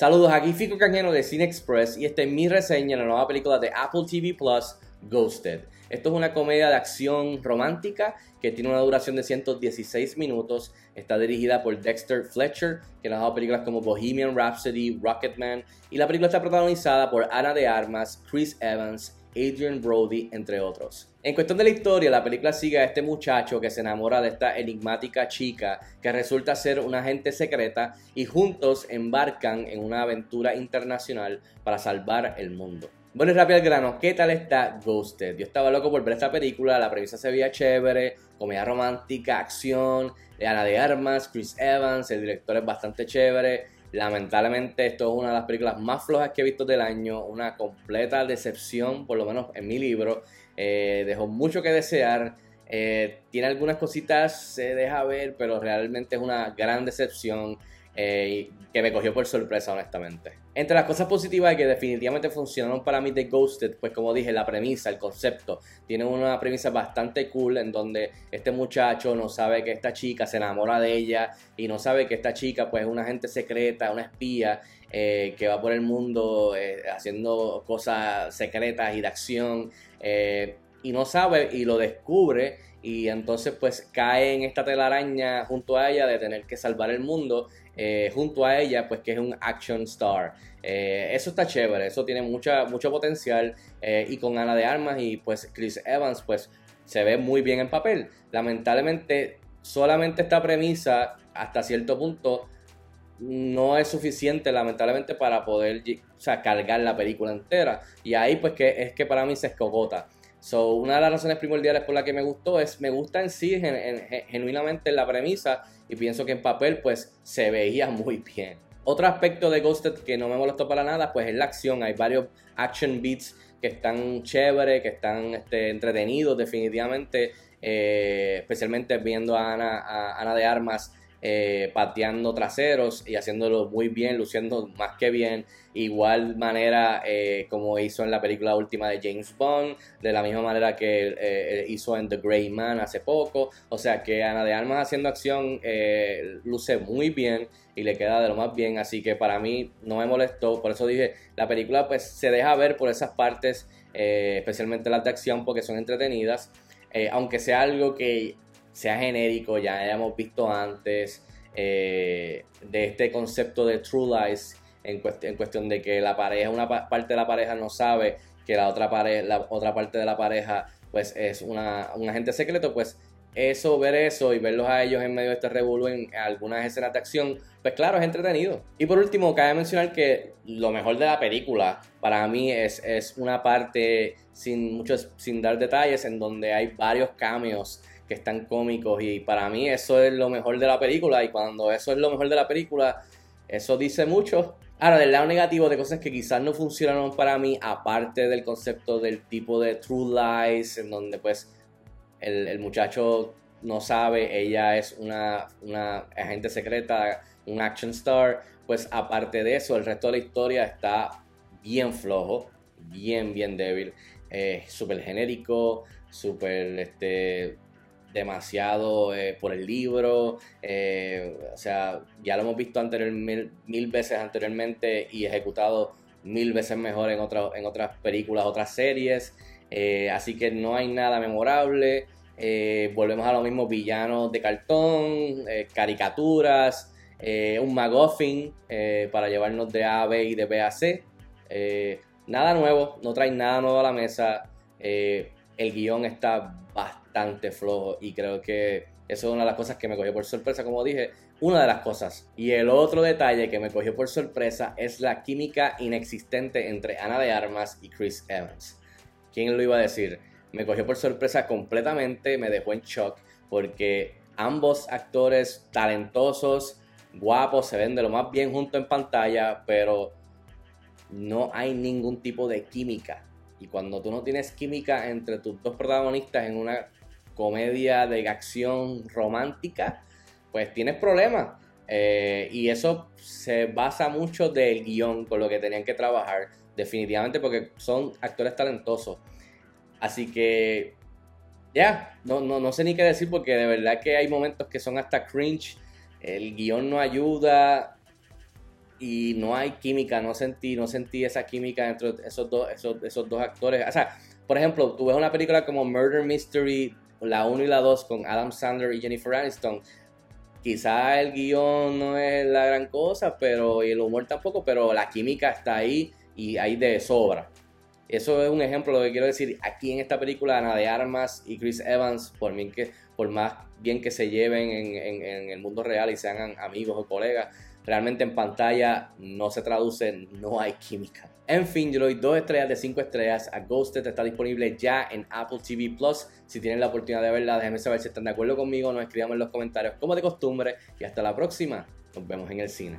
Saludos, aquí Fico Canjeno de Cine Express y esta es mi reseña de la nueva película de Apple TV Plus, Ghosted. Esto es una comedia de acción romántica que tiene una duración de 116 minutos. Está dirigida por Dexter Fletcher, que ha dado películas como Bohemian Rhapsody, Rocketman. Y la película está protagonizada por Ana de Armas, Chris Evans Adrian Brody, entre otros. En cuestión de la historia, la película sigue a este muchacho que se enamora de esta enigmática chica que resulta ser una agente secreta y juntos embarcan en una aventura internacional para salvar el mundo. Bueno, y rápido al grano, ¿qué tal está Ghosted? Yo estaba loco por ver esta película, la premisa se veía chévere, comedia romántica, acción, Ana de Armas, Chris Evans, el director es bastante chévere, Lamentablemente esto es una de las películas más flojas que he visto del año, una completa decepción, por lo menos en mi libro. Eh, dejó mucho que desear. Eh, tiene algunas cositas, se deja ver, pero realmente es una gran decepción. Eh, que me cogió por sorpresa, honestamente. Entre las cosas positivas que definitivamente funcionaron para mí de Ghosted, pues como dije, la premisa, el concepto, tiene una premisa bastante cool en donde este muchacho no sabe que esta chica se enamora de ella y no sabe que esta chica pues es una agente secreta, una espía eh, que va por el mundo eh, haciendo cosas secretas y de acción y no sabe y lo descubre y entonces pues cae en esta telaraña junto a ella de tener que salvar el mundo eh, junto a ella pues que es un action star. Eh, eso está chévere eso tiene mucha, mucho potencial eh, y con Ana de Armas y pues Chris Evans pues se ve muy bien en papel. Lamentablemente solamente esta premisa hasta cierto punto no es suficiente lamentablemente para poder cargar la película entera. Y ahí pues que es que para mí se escogota So, una de las razones primordiales por la que me gustó es, me gusta en sí genuinamente la premisa y pienso que en papel pues se veía muy bien. Otro aspecto de Ghosted que no me molestó para nada pues es la acción. Hay varios action beats que están chévere, que están este, entretenidos definitivamente, eh, especialmente viendo a Ana de Armas eh, pateando traseros y haciéndolo muy bien, luciendo más que bien. Igual manera eh, como hizo en la película última de James Bond, de la misma manera que eh, hizo en The Grey Man hace poco. O sea que Ana de Armas haciendo acción luce muy bien y le queda de lo más bien. Así que para mí no me molestó. Por eso dije, la película pues se deja ver por esas partes, especialmente las de acción porque son entretenidas. aunque sea algo que sea genérico, ya hayamos visto antes eh, de este concepto de True Lies en, cuestión de que la pareja, una parte de la pareja no sabe que la otra, la otra parte de la pareja pues es una, un agente secreto, pues eso, ver eso y verlos a ellos en medio de este revuelo en algunas escenas de acción, pues claro, es entretenido. Y por último, cabe mencionar que lo mejor de la película para mí es, es una parte sin muchos, sin dar detalles, en donde hay varios cambios que están cómicos y para mí eso es lo mejor de la película y cuando eso es lo mejor de la película, eso dice mucho. Ahora, del lado negativo de cosas que quizás no funcionaron para mí, aparte del concepto del tipo de True Lies, en donde pues el, muchacho no sabe, ella es una, una agente secreta, un action star, pues aparte de eso, el resto de la historia está bien flojo, bien, bien débil, eh, súper genérico, súper este, demasiado eh, por el libro. Eh, o sea, ya lo hemos visto anterior, mil, veces anteriormente y ejecutado mil veces mejor en, en otras películas, otras series. Eh, así que no hay nada memorable. volvemos a los mismos villanos de cartón, caricaturas, un McGuffin para llevarnos de A a B y de B a C. nada nuevo, no trae nada nuevo a la mesa. el guion está bastante bastante flojo y creo que eso es una de las cosas que me cogió por sorpresa, como dije, una de las cosas. Y el otro detalle que me cogió por sorpresa es la química inexistente entre Ana de Armas y Chris Evans. ¿Quién lo iba a decir? Me cogió por sorpresa completamente, me dejó en shock porque ambos actores talentosos, guapos, se ven de lo más bien junto en pantalla, pero no hay ningún tipo de química. Y cuando tú no tienes química entre tus dos protagonistas en una comedia de acción romántica, pues tienes problemas. Eh, y eso se basa mucho del guion con lo que tenían que trabajar, definitivamente, porque son actores talentosos. Así que, ya, no, no, no sé ni qué decir, porque de verdad que hay momentos que son hasta cringe, el guion no ayuda. y no hay química, no sentí, no sentí esa química entre esos dos, esos, esos dos actores. O sea, por ejemplo, tú ves una película como Murder Mystery, la 1 y la 2 con Adam Sandler y Jennifer Aniston. Quizá el guion no es la gran cosa, pero y el humor tampoco, pero la química está ahí y ahí de sobra. Eso es un ejemplo de lo que quiero decir. Aquí en esta película, Ana de Armas y Chris Evans, por, mí que, por más bien que se lleven en, en el mundo real y sean amigos o colegas, realmente en pantalla no se traduce, no hay química. En fin, yo le doy 2 estrellas de 5 estrellas a Ghosted. Está disponible ya en Apple TV Plus. Si tienen la oportunidad de verla, déjenme saber si están de acuerdo conmigo. Nos escriban en los comentarios como de costumbre. Y hasta la próxima. Nos vemos en el cine.